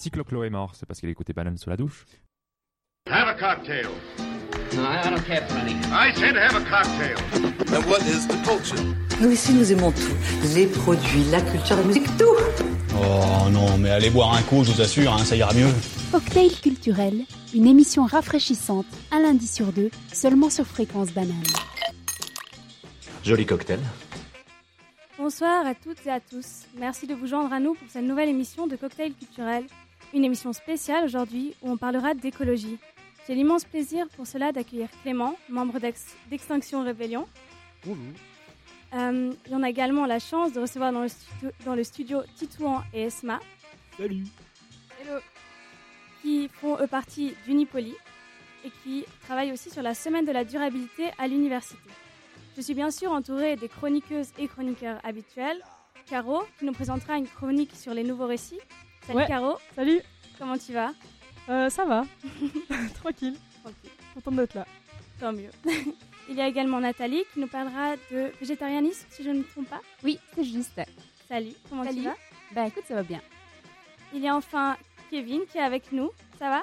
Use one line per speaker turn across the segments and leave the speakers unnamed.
Si Clo-Clo est mort, c'est parce qu'il écoutait banane sous la douche.
Have a cocktail.
No, I I don't care for any.
I said have a cocktail.
And what is the culture?
Nous ici, nous aimons tout. Les produits, la culture, la musique, tout.
Oh non, mais allez boire un coup, je vous assure, hein, ça ira mieux.
Cocktail culturel, une émission rafraîchissante un lundi sur deux, seulement sur Fréquence Banane.
Joli cocktail.
Bonsoir à toutes et à tous. Merci de vous joindre à nous pour cette nouvelle émission de Cocktail culturel. Une émission spéciale aujourd'hui où on parlera d'écologie. J'ai l'immense plaisir pour cela d'accueillir Clément, membre d'Ex- d'Extinction Rébellion.
Bonjour.
Euh, et on a également la chance de recevoir dans le studio, dans le studio Titouan et Esma.
Salut.
Hello. Qui font eux partie d'Unipoli et qui travaillent aussi sur la semaine de la durabilité à l'université. Je suis bien sûr entourée des chroniqueuses et chroniqueurs habituels. Caro, qui nous présentera une chronique sur les nouveaux récits. Salut
Ouais.
Caro,
Salut.
comment tu vas?
Euh, ça va. Tranquille.
Tranquille,
Contente d'être là.
tant mieux. Il y a également Nathalie qui nous parlera de végétarianisme, si je ne me trompe pas.
Oui, c'est juste.
Salut, comment tu
Salut.
vas?
Bah écoute, ça va bien.
Il y a enfin Kevin qui est avec nous. Ça va?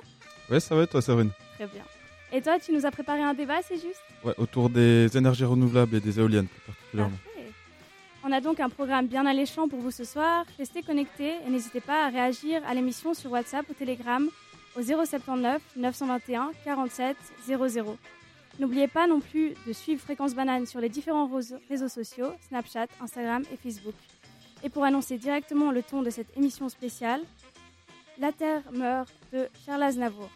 Ouais, ça va et toi, Séverine
Très bien. Et toi, tu nous as préparé un débat, c'est juste?
Ouais, autour des énergies renouvelables et des éoliennes plus particulièrement.
On a donc un programme bien alléchant pour vous ce soir. Restez connectés et n'hésitez pas à réagir à l'émission sur WhatsApp ou Telegram au 079 921 47 00. N'oubliez pas non plus de suivre Fréquence Banane sur les différents réseaux- réseaux sociaux, Snapchat, Instagram et Facebook. Et pour annoncer directement le ton de cette émission spéciale, La Terre meurt de Charles Aznavour.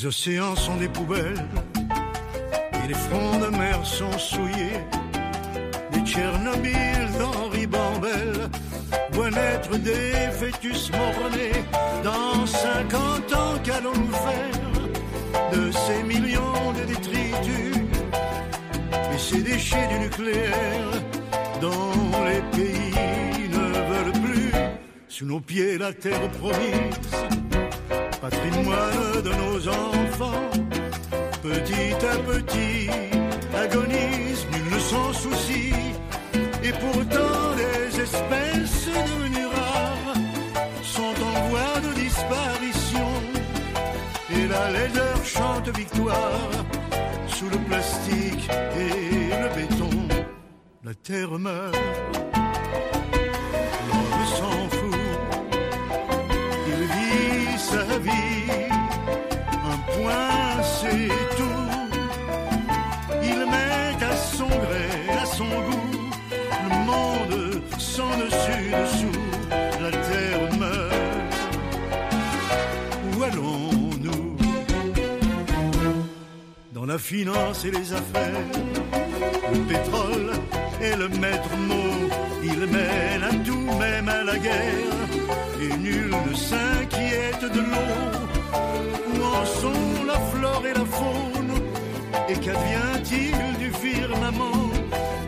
Les océans sont des poubelles et les fonds de mer sont souillés. Des Tchernobyl d'Henri Bambel voient naître des fœtus mort-nés. Dans 50 ans, qu'allons-nous faire de ces millions de détritus et ces déchets du nucléaire dont les pays ne veulent plus? Sous nos pieds la terre promise patrimoine de nos enfants. Petit à petit, agonise, nul ne s'en soucie. Et pourtant, les espèces devenues rares sont en voie de disparition. Et la laideur chante victoire sous le plastique et le béton. La terre meurt, c'est tout. Il met à son gré, à son goût, le monde sans dessus dessous. La terre meurt. Où allons-nous? Dans la finance et les affaires, le pétrole est le maître mot. Il mène à tout, même à la guerre et nul ne s'inquiète de l'eau. Et la faune Et qu'advient-il du firmament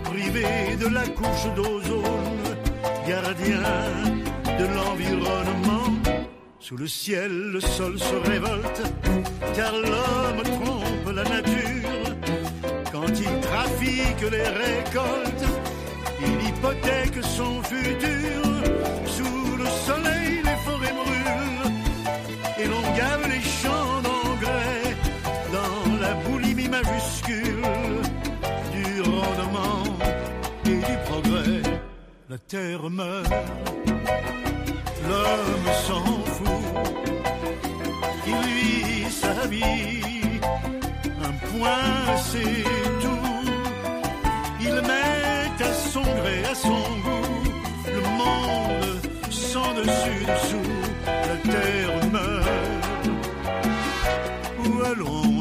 Privé de la couche d'ozone, gardien de l'environnement? Sous le ciel, le sol se révolte, car l'homme trompe la nature. Quand il trafique les récoltes, il hypothèque son futur. Sous le soleil, les forêts brûlent, et l'on gave du rendement et du progrès. La terre meurt, l'homme s'en fout, il vit sa vie, un point c'est tout. Il met à son gré, à son goût, le monde sans dessus dessous. La terre meurt. Où allons-nous?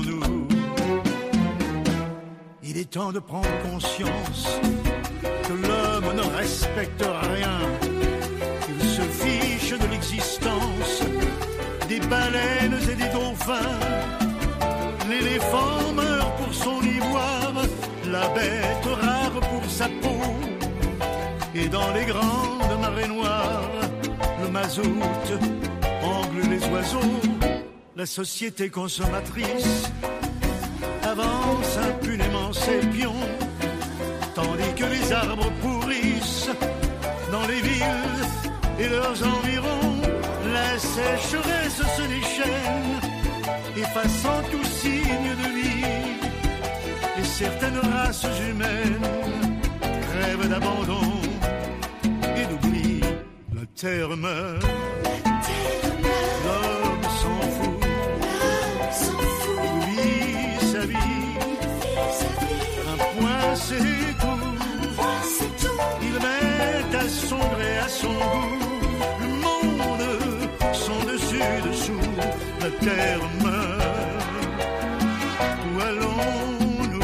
Il est temps de prendre conscience que l'homme ne respecte rien, qu'il se fiche de l'existence des baleines et des dauphins. L'éléphant meurt pour son ivoire, la bête rare pour sa peau. Et dans les grandes marées noires, le mazout englue les oiseaux. la société consommatrice pions, tandis que les arbres pourrissent dans les villes et leurs environs. La sécheresse se déchaîne, effaçant tout signe de vie. Et certaines races humaines crèvent d'abandon et d'oubli. La terre meurt. C'est tout. Il met à son gré, à son goût. Le monde, son dessus dessous. La terre meurt. Où allons-nous?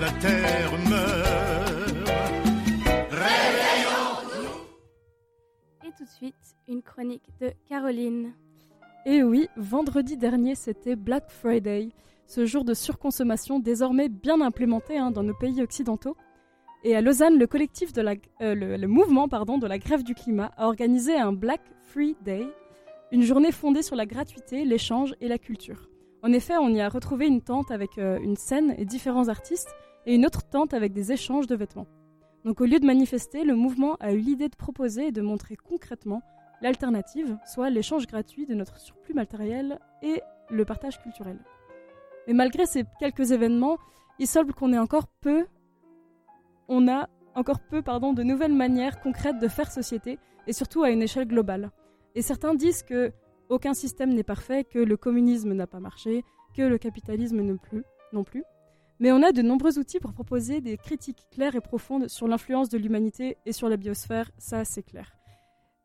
La terre meurt. Réveillons
Et tout de suite, une chronique de Caroline.
Et oui, vendredi dernier, c'était Black Friday, ce jour de surconsommation désormais bien implémenté hein, dans nos pays occidentaux. Et à Lausanne, le collectif euh, mouvement de la grève du climat a organisé un Black Free Day, une journée fondée sur la gratuité, l'échange et la culture. En effet, on y a retrouvé une tente avec euh, une scène et différents artistes, et une autre tente avec des échanges de vêtements. Donc au lieu de manifester, le mouvement a eu l'idée de proposer et de montrer concrètement l'alternative, soit l'échange gratuit de notre surplus matériel et le partage culturel. Mais malgré ces quelques événements, il semble qu'on ait encore peu, on a encore peu pardon, de nouvelles manières concrètes de faire société, et surtout à une échelle globale. Et certains disent que aucun système n'est parfait, que le communisme n'a pas marché, que le capitalisme ne plus, non plus. Mais on a de nombreux outils pour proposer des critiques claires et profondes sur l'influence de l'humanité et sur la biosphère, ça c'est clair.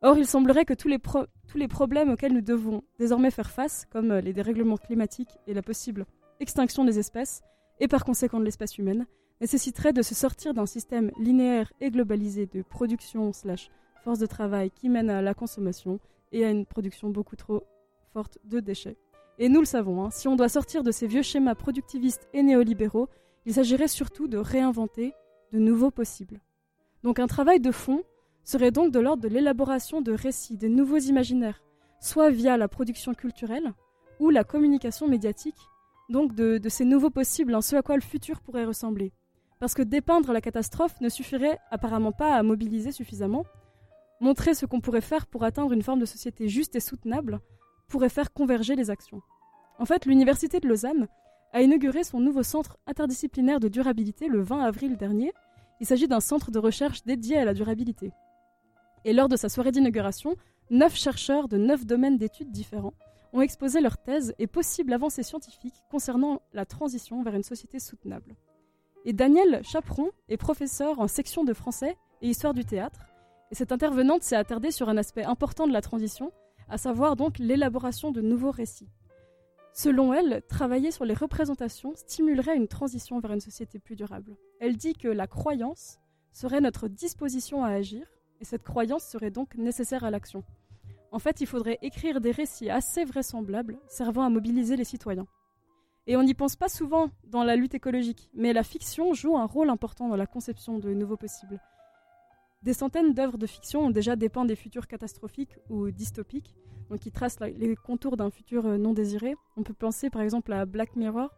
Or, il semblerait que tous les, tous les problèmes auxquels nous devons désormais faire face, comme euh, les dérèglements climatiques et la possible extinction des espèces, et par conséquent de l'espèce humaine, nécessiteraient de se sortir d'un système linéaire et globalisé de production slash force de travail qui mène à la consommation et à une production beaucoup trop forte de déchets. Et nous le savons, hein, si on doit sortir de ces vieux schémas productivistes et néolibéraux, il s'agirait surtout de réinventer de nouveaux possibles. Donc un travail de fond serait donc de l'ordre de l'élaboration de récits, de nouveaux imaginaires, soit via la production culturelle ou la communication médiatique, donc de, ces nouveaux possibles, ce à quoi le futur pourrait ressembler. Parce que dépeindre la catastrophe ne suffirait apparemment pas à mobiliser suffisamment. Montrer ce qu'on pourrait faire pour atteindre une forme de société juste et soutenable pourrait faire converger les actions. En fait, l'Université de Lausanne a inauguré son nouveau centre interdisciplinaire de durabilité le 20 avril dernier. Il s'agit d'un centre de recherche dédié à la durabilité. Et lors de sa soirée d'inauguration, neuf chercheurs de neuf domaines d'études différents ont exposé leurs thèses et possibles avancées scientifiques concernant la transition vers une société soutenable. Et Daniel Chaperon est professeur en section de français et histoire du théâtre, et cette intervenante s'est attardée sur un aspect important de la transition, à savoir donc l'élaboration de nouveaux récits. Selon elle, travailler sur les représentations stimulerait une transition vers une société plus durable. Elle dit que la croyance serait notre disposition à agir, et cette croyance serait donc nécessaire à l'action. En fait, il faudrait écrire des récits assez vraisemblables, servant à mobiliser les citoyens. Et on n'y pense pas souvent dans la lutte écologique, mais la fiction joue un rôle important dans la conception de nouveaux possibles. Des centaines d'œuvres de fiction ont déjà dépeint des futurs catastrophiques ou dystopiques, qui tracent les contours d'un futur euh, non désiré. On peut penser par exemple à Black Mirror,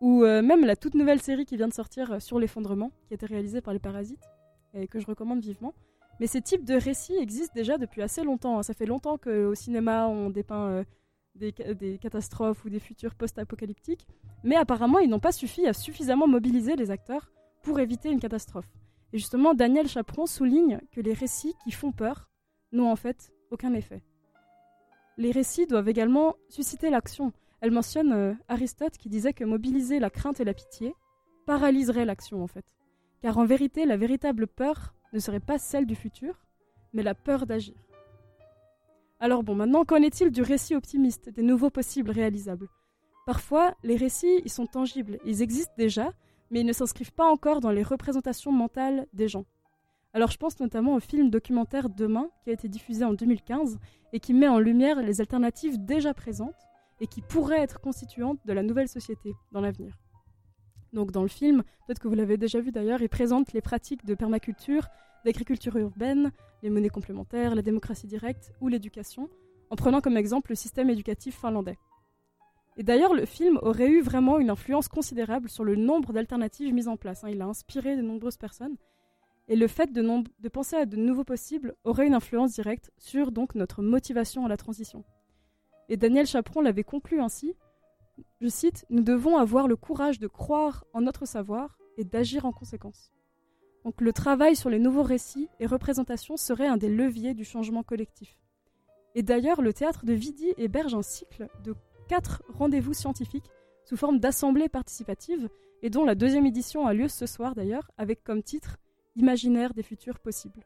ou euh, même la toute nouvelle série qui vient de sortir euh, sur l'effondrement, qui a été réalisée par les Parasites, et que je recommande vivement. Mais ces types de récits existent déjà depuis assez longtemps. hein. Ça fait longtemps qu'au cinéma, on dépeint euh, des, ca- des catastrophes ou des futurs post-apocalyptiques. Mais apparemment, ils n'ont pas suffi à suffisamment mobiliser les acteurs pour éviter une catastrophe. Et justement, Daniel Chaperon souligne que les récits qui font peur n'ont en fait aucun effet. Les récits doivent également susciter l'action. Elle mentionne euh, Aristote qui disait que mobiliser la crainte et la pitié paralyserait l'action en fait. Car en vérité, la véritable peur ne serait pas celle du futur, mais la peur d'agir. Alors bon, maintenant, qu'en est-il du récit optimiste, des nouveaux possibles réalisables? Parfois, les récits, ils sont tangibles, ils existent déjà, mais ils ne s'inscrivent pas encore dans les représentations mentales des gens. Alors je pense notamment au film documentaire Demain, qui a été diffusé en 2015, et qui met en lumière les alternatives déjà présentes, et qui pourraient être constituantes de la nouvelle société dans l'avenir. Donc dans le film, peut-être que vous l'avez déjà vu d'ailleurs, il présente les pratiques de permaculture, d'agriculture urbaine, les monnaies complémentaires, la démocratie directe ou l'éducation, en prenant comme exemple le système éducatif finlandais. Et d'ailleurs, le film aurait eu vraiment une influence considérable sur le nombre d'alternatives mises en place. hein. Il a inspiré de nombreuses personnes. Et le fait de, penser à de nouveaux possibles aurait une influence directe sur notre motivation à la transition. Et Daniel Chaperon l'avait conclu ainsi, je cite, Nous devons avoir le courage de croire en notre savoir et d'agir en conséquence. Donc le travail sur les nouveaux récits et représentations serait un des leviers du changement collectif. Et d'ailleurs, le théâtre de Vidi héberge un cycle de quatre rendez-vous scientifiques sous forme d'assemblées participatives, et dont la deuxième édition a lieu ce soir d'ailleurs, avec comme titre Imaginaire des futurs possibles.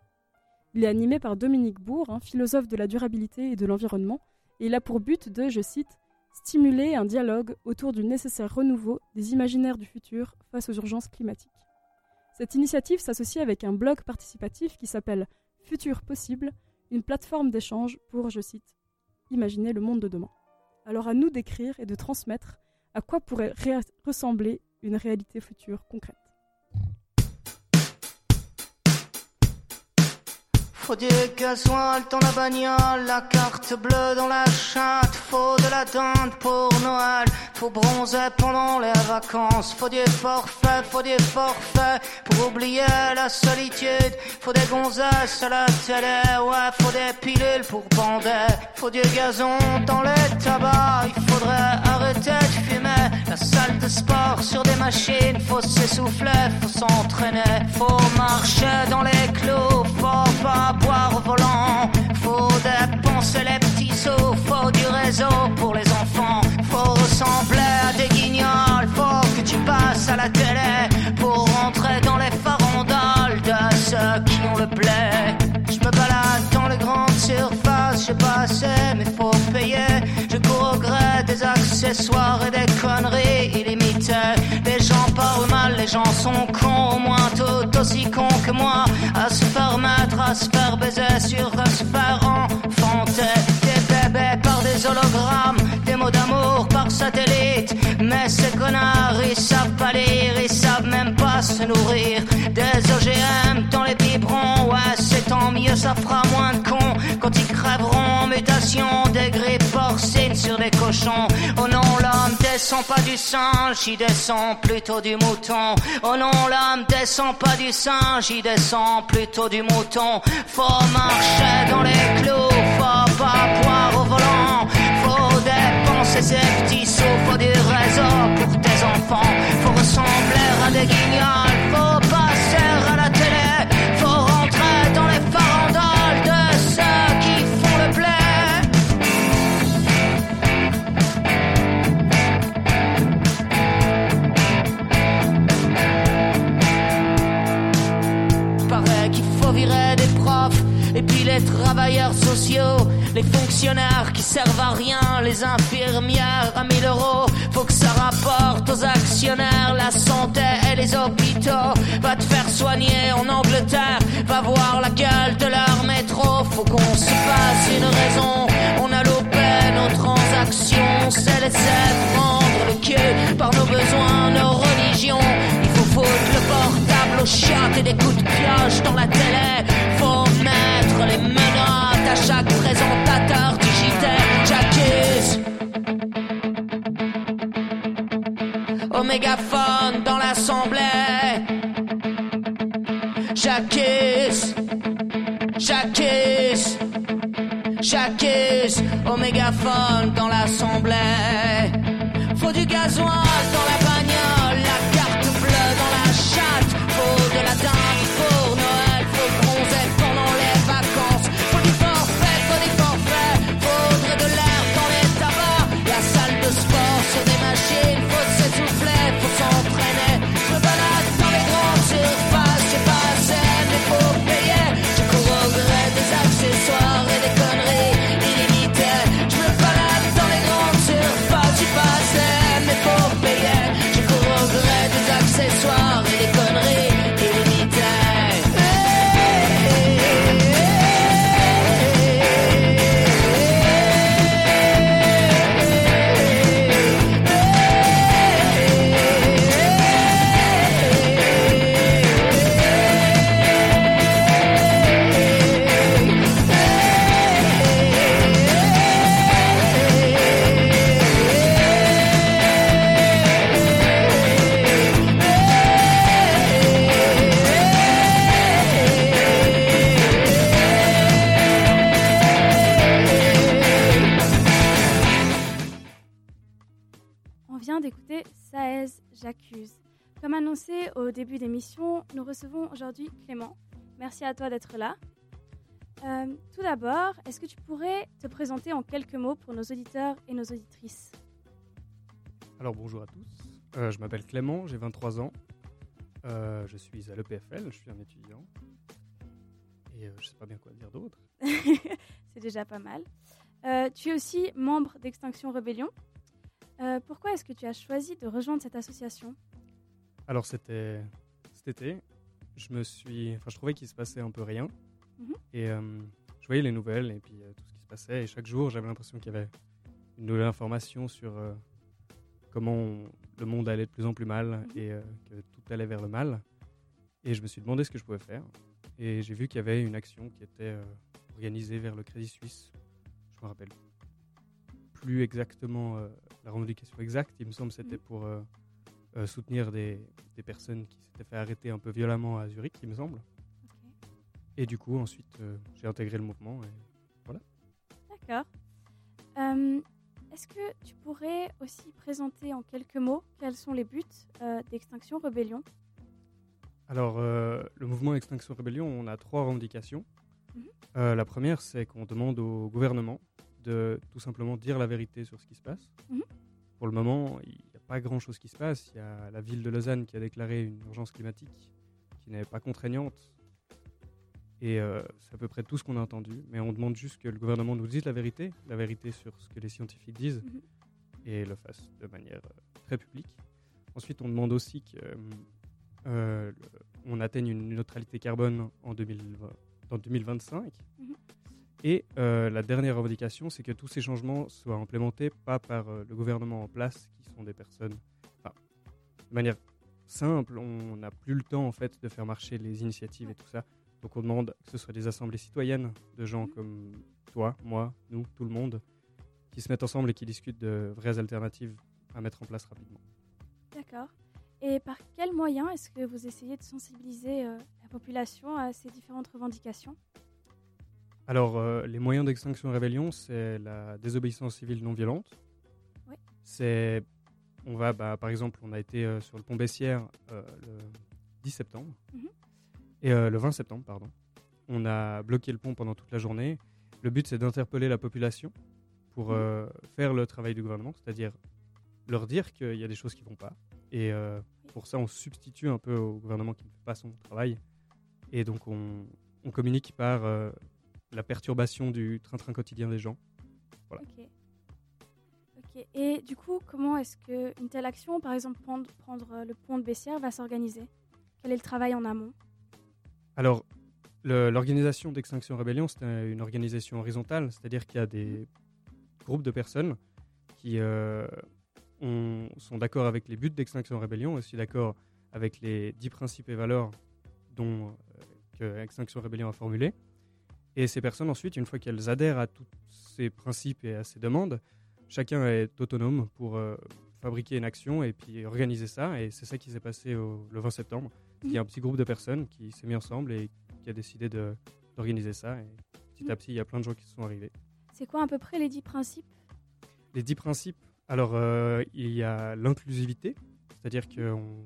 Il est animé par Dominique Bourg, un philosophe de la durabilité et de l'environnement, et il a pour but de, je cite, stimuler un dialogue autour du nécessaire renouveau des imaginaires du futur face aux urgences climatiques. Cette initiative s'associe avec un blog participatif qui s'appelle Futur Possible, une plateforme d'échange pour, je cite, imaginer le monde de demain. Alors à nous d'écrire et de transmettre à quoi pourrait ressembler une réalité future concrète.
Faut du gasoil dans la bagnole, la carte bleue dans la chatte, faut de la dinde pour Noël, faut bronzer pendant les vacances, faut du forfait, faut du forfait pour oublier la solitude, faut des gonzesses à la télé, ouais, faut des pilules pour bander, faut du gazon dans les tabacs, il faudrait arrêter de fumer, la salle de sport sur des machines, faut s'essouffler, faut s'entraîner, faut marcher dans les clous, faut pas boire au volant, faut dépenser les sous, faut du réseau pour les enfants, faut ressembler à des guignols, faut que tu passes à la télé pour rentrer dans les farandoles de ceux qui ont le blé. Je me balade dans les grandes surfaces, j'ai pas assez, mais faut payer. Je cours au gré des accessoires et des conneries illimitées. Les gens parlent mal, les gens sont cons, au moins tout aussi cons que moi. À se faire mettre, à se faire baiser sur à d'amour par satellite. Mais ces connards, ils savent pas lire, ils savent même pas se nourrir. Des OGM dans les biberons, ouais, c'est tant mieux, ça fera moins de cons. En mutation, grippes porcines sur des cochons. Oh non, l'homme descend pas du singe, il descend plutôt du mouton. Oh non, l'homme descend pas du singe, il descend plutôt du mouton. Faut marcher dans les clous, faut pas boire au volant. Faut dépenser ses petits sous, faut du réseau pour tes enfants. Faut ressembler à des guignols, faut et puis les travailleurs sociaux, les fonctionnaires qui servent à rien, les infirmières à 1000 euros. Faut que ça rapporte aux actionnaires la santé et les hôpitaux. Va te faire soigner en Angleterre, va voir la gueule de leur métro. Faut qu'on se fasse une raison. On a loupé nos transactions, c'est laisser prendre le cul par nos besoins, nos religions. Il faut foutre le portable au chat et des coups de pioche dans la télé. Faut les menottes à chaque présentateur JT. J'accuse. Au mégaphone dans l'assemblée. J'accuse. J'accuse. J'accuse. Au mégaphone dans l'assemblée. Faut du gasoil dans la au
début d'émission, nous recevons aujourd'hui Clément. Merci à toi d'être là. Euh, tout d'abord, est-ce que tu pourrais te présenter en quelques mots pour nos auditeurs et nos auditrices
Alors bonjour à tous, Euh, je m'appelle Clément, j'ai 23 ans, Euh, je suis à l'EPFL, je suis un étudiant, et je sais pas bien quoi dire d'autre.
C'est déjà pas mal. Tu es aussi membre d'Extinction Rebellion. Pourquoi est-ce que tu as choisi de rejoindre cette association?
Alors c'était cet été, je me suis, enfin je trouvais qu'il se passait un peu rien,
Mhm.
et euh, je voyais les nouvelles et puis euh, tout ce qui se passait, et chaque jour j'avais l'impression qu'il y avait une nouvelle information sur euh, comment on- le monde allait de plus en plus mal et euh, que tout allait vers le mal. Et je me suis demandé ce que je pouvais faire. Et j'ai vu qu'il y avait une action qui était organisée vers le Crédit Suisse. Je me rappelle plus exactement la revendication exacte. Il me semble que c'était pour euh, soutenir des, des personnes qui s'étaient fait arrêter un peu violemment à Zurich, il me semble. Et du coup, ensuite, euh, j'ai intégré le mouvement. Et voilà.
D'accord. Euh, est-ce que tu pourrais aussi présenter en quelques mots quels sont les buts d'Extinction Rebellion?
Alors, le mouvement Extinction Rebellion, on a trois revendications.
Mhm.
Euh, la première, c'est qu'on demande au gouvernement de tout simplement dire la vérité sur ce qui se passe.
Mhm.
Pour le moment, il pas grand-chose qui se passe. Il y a la ville de Lausanne qui a déclaré une urgence climatique qui n'est pas contraignante. Et euh, c'est à peu près tout ce qu'on a entendu. Mais on demande juste que le gouvernement nous dise la vérité, la vérité sur ce que les scientifiques disent,
Mhm.
et le fasse de manière euh, très publique. Ensuite, on demande aussi que euh, atteigne une neutralité carbone en 2020 dans 2025.
Mhm.
Et euh, la dernière revendication, c'est que tous ces changements soient implémentés pas par euh, le gouvernement en place, qui sont des personnes. Enfin, de manière simple, on n'a plus le temps en fait de faire marcher les initiatives et tout ça. Donc on demande que ce soit des assemblées citoyennes de gens comme toi, moi, nous, tout le monde, qui se mettent ensemble et qui discutent de vraies alternatives à mettre en place rapidement.
D'accord. Et par quels moyens est-ce que vous essayez de sensibiliser euh, la population à ces différentes revendications?
Alors, euh, les moyens d'extinction et rébellion, c'est la désobéissance civile non violente.
Oui.
C'est, on va, bah, par exemple, on a été euh, sur le pont Bessières euh, le 10 septembre
Mhm.
et le 20 septembre, pardon. On a bloqué le pont pendant toute la journée. Le but, c'est d'interpeller la population pour
Mhm.
faire le travail du gouvernement, c'est-à-dire leur dire qu'il y a des choses qui vont pas. Et pour ça, on substitue un peu au gouvernement qui ne fait pas son travail. Et donc, on, on communique par la perturbation du train-train quotidien des gens. Voilà.
Ok. Ok. Et du coup, comment est-ce qu'une telle action, par exemple prendre, prendre euh, le pont de Bessières, va s'organiser? Quel est le travail en amont?
Alors, l'organisation d'Extinction Rébellion, c'est un- une organisation horizontale, c'est-à-dire qu'il y a des groupes de personnes qui euh, ont- sont d'accord avec les buts d'Extinction Rébellion, aussi d'accord avec les dix principes et valeurs dont euh, que Extinction Rébellion a formulé. Et ces personnes, ensuite, une fois qu'elles adhèrent à tous ces principes et à ces demandes, chacun est autonome pour euh, fabriquer une action et puis organiser ça. Et c'est ça qui s'est passé au- le 20 septembre. Il y a un petit groupe de personnes qui s'est mis ensemble et qui a décidé d'organiser ça. Et petit à petit, il y a plein de gens qui sont arrivés.
C'est quoi à peu près les dix principes?
Les dix principes, alors euh, il y a l'inclusivité, c'est-à-dire qu'on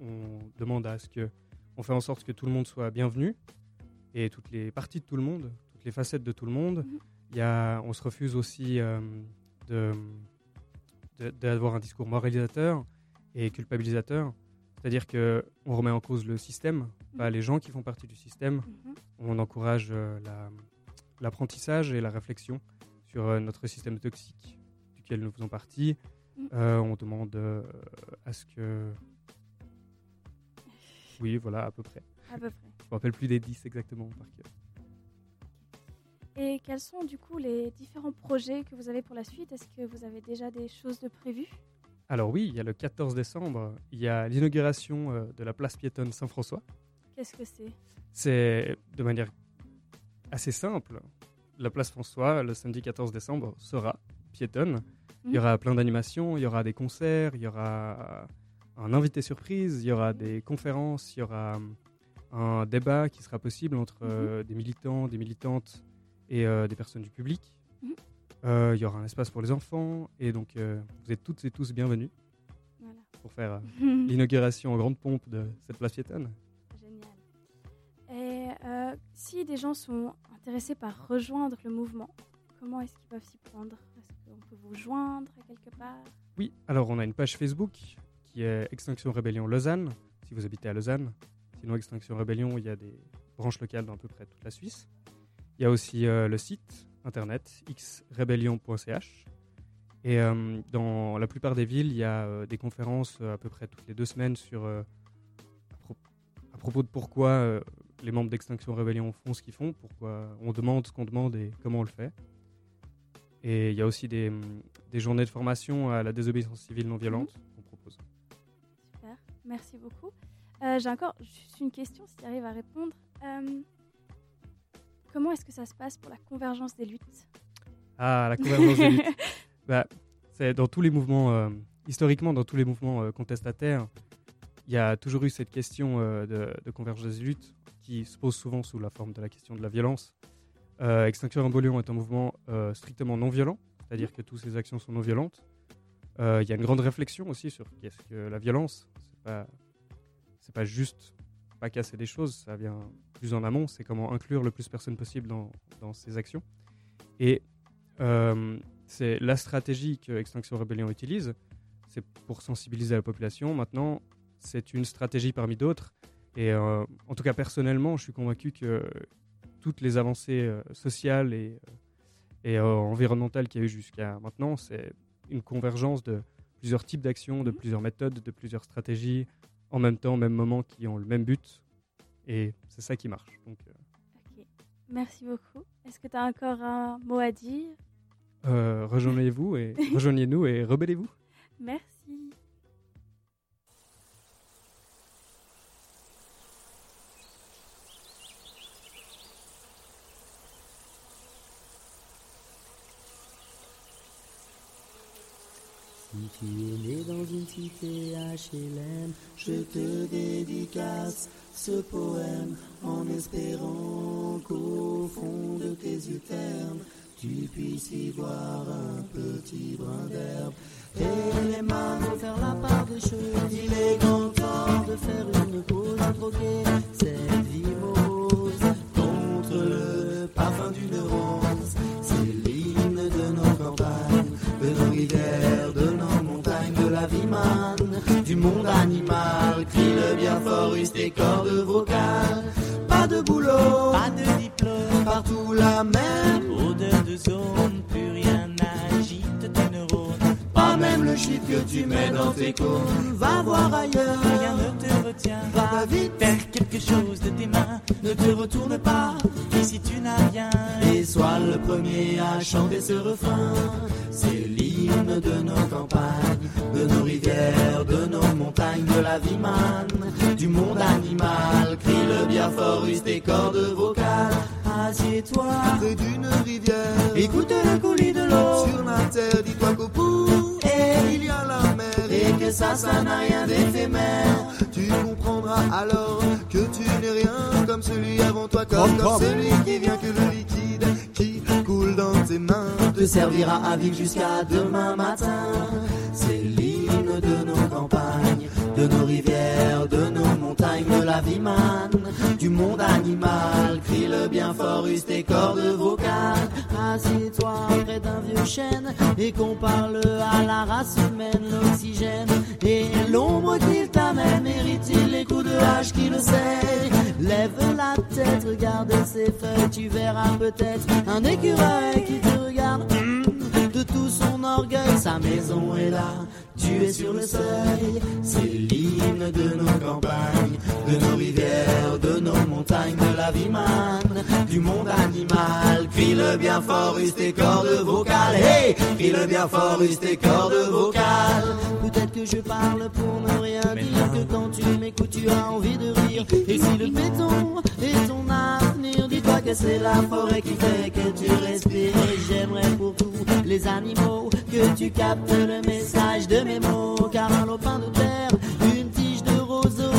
on demande à ce que on fait en sorte que tout le monde soit bienvenu et toutes les parties de tout le monde, toutes les facettes de tout le monde. Il y a, on se refuse aussi euh, d'avoir un discours moralisateur et culpabilisateur, c'est-à-dire que on remet en cause le système, pas les gens qui font partie du système. On encourage euh, la- l'apprentissage et la réflexion sur euh, notre système toxique duquel nous faisons partie. On demande à ce que... Oui, voilà, à peu près.
À peu près.
Je me rappelle plus des 10 exactement par cœur.
Et quels sont du coup les différents projets que vous avez pour la suite? Est-ce que vous avez déjà des choses de prévues?
Alors oui, il y a le 14 décembre, il y a l'inauguration euh, de la place piétonne Saint-François.
Qu'est-ce que c'est?
C'est de manière assez simple. La place François, le samedi 14 décembre, sera piétonne. Il y
Mhm.
aura plein d'animations, il y aura des concerts, il y aura un invité surprise, il y aura des conférences, il y aura un débat qui sera possible entre euh, des militants, des militantes et euh, des personnes du public.
Mhm.
Euh, il y aura un espace pour les enfants et donc vous êtes toutes et tous bienvenus.
Voilà.
pour faire l'inauguration en grande pompe de cette place piétonne.
Génial. Et euh, si des gens sont intéressés par rejoindre le mouvement, comment est-ce qu'ils peuvent s'y prendre? Est-ce qu'on peut vous joindre quelque part?
Oui, alors on a une page Facebook qui est Extinction Rébellion Lausanne, si vous habitez à Lausanne. Extinction Rébellion, il y a des branches locales dans à peu près toute la Suisse. Il y a aussi euh, le site internet xrebellion.ch. Et euh, dans la plupart des villes, il y a euh, des conférences à peu près toutes les deux semaines sur, à, pro- à propos de pourquoi les membres d'Extinction Rébellion font ce qu'ils font, pourquoi on demande ce qu'on demande et comment on le fait. Et il y a aussi des, hum, des journées de formation à la désobéissance civile non violente qu'on propose.
Super, merci beaucoup. Euh, J'ai encore juste une question, si tu arrives à répondre. Euh, comment est-ce que ça se passe pour la convergence des luttes?
Ah, la convergence des luttes. Bah, c'est dans tous les mouvements, euh, historiquement, dans tous les mouvements contestataires, il y a toujours eu cette question de, de convergence des luttes qui se pose souvent sous la forme de la question de la violence. Extinction Rebellion est un mouvement strictement non violent, c'est-à-dire que toutes ces actions sont non violentes. Il y a une grande réflexion aussi sur qu'est-ce que la violence. C'est pas, c'est pas juste pas casser des choses, ça vient plus en amont. C'est comment inclure le plus de personnes possible dans, dans ces actions. Et euh, c'est la stratégie que Extinction Rebellion utilise, c'est pour sensibiliser la population. Maintenant, c'est une stratégie parmi d'autres. Et euh, en tout cas, personnellement, je suis convaincu que toutes les avancées euh, sociales et, et environnementales qu'il y a eu jusqu'à maintenant, c'est une convergence de plusieurs types d'actions, de plusieurs méthodes, de plusieurs stratégies, en même temps, au même moment, qui ont le même but. Et c'est ça qui marche. Donc, euh,
merci beaucoup. Est-ce que tu as encore un mot à dire?
Euh, rejoignez-vous et rejoignez-nous et rebellez-vous.
Merci.
Si tu es né dans une cité HLM, je te dédicace ce poème en espérant qu'au fond de tes yeux ternes, tu puisses y voir un petit brin d'herbe. Et les mains vont faire la part des choses, il est grand temps de faire une pause, de troquer cette vie monde animal. Crie le bien fort, use tes cordes vocales. Pas de boulot, pas de diplôme, partout la même odeur de zone, plus rien n'agite tes neurones. Pas même le shit que tu mets dans tes cônes. Va voir ailleurs, rien ne te retient. Va vite faire quelque chose de tes mains. Ne te retourne pas, rien. Et sois le premier à chanter ce refrain. C'est l'hymne de nos campagnes, de nos rivières, de nos montagnes, de la vie manne, du monde animal. Crie le bien fort, use tes cordes vocales. Assieds-toi près d'une rivière. Écoute le coulis de l'eau sur la terre. Dis-toi qu'au bout, et il y a la mer. Et que ça, ça n'a rien d'éphémère. Tu comprendras alors que tu n'es rien comme celui avant toi, comme, comme celui qui vient que le liquide qui coule dans tes mains te servira à vivre jusqu'à demain matin. C'est l'hymne de nos campagnes, de nos rivières, de nos montagnes, de la vie manne, du monde animal. Crie le bien fort, use tes cordes vocales. Assieds-toi près d'un vieux chêne et qu'on parle à la race humaine, l'oxygène et l'ombre qu'il t'amène. Mérite-t-il les coups de hache qui le sait? Lève la tête, regarde ses feuilles, tu verras peut-être un écureuil qui te regarde hum, de tout son orgueil. Sa maison est là, tu es sur le seuil. C'est l'hymne de nos campagnes, de nos rivières, de nos montagnes, de la vie manne, du monde animal. Crie le bien fort, use tes cordes vocales. Hey, crie le bien fort, use tes cordes vocales. Peut-être que je parle pour ne rien dire, que quand tu m'écoutes, tu as envie de rire. Et si le béton est ton dis-toi que c'est la forêt qui fait que tu respires. J'aimerais pour tous les animaux que tu captes le message de mes mots. Car un lopin de terre,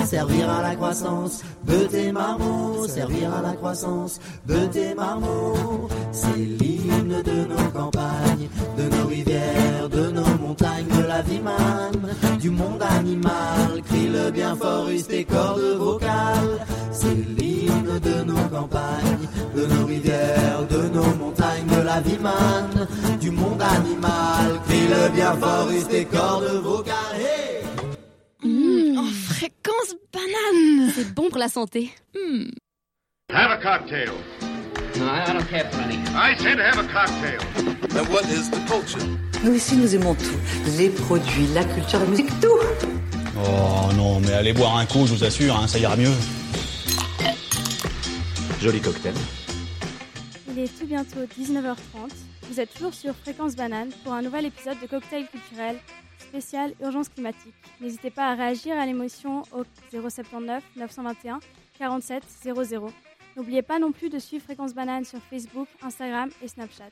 servir à la croissance de tes marmots, servir à la croissance de tes marmots. C'est l'hymne de nos campagnes, de nos rivières, de nos montagnes, de la vie manne, du monde animal. bien fort use tes cordes vocales. C'est l'hymne de nos campagnes, de nos rivières, de nos montagnes, de la vie manne, du monde animal. Crie-le bien fort use tes cordes vocales.
Mmh, en fréquence banane C'est bon pour la santé. Mmh.
Have a cocktail.
No, I, I don't care for any.
I said have a cocktail.
And what is the culture?
Nous ici, nous aimons tout. Les produits, la culture, la musique, tout.
Oh non, mais allez boire un coup, je vous assure, hein, ça ira mieux.
Joli cocktail.
Il est tout bientôt 19h30. Vous êtes toujours sur Fréquence Banane pour un nouvel épisode de Cocktail culturel spécial urgence climatique. N'hésitez pas à réagir à l'émotion au 079 921 47 00. N'oubliez pas non plus de suivre Fréquence Banane sur Facebook, Instagram et Snapchat.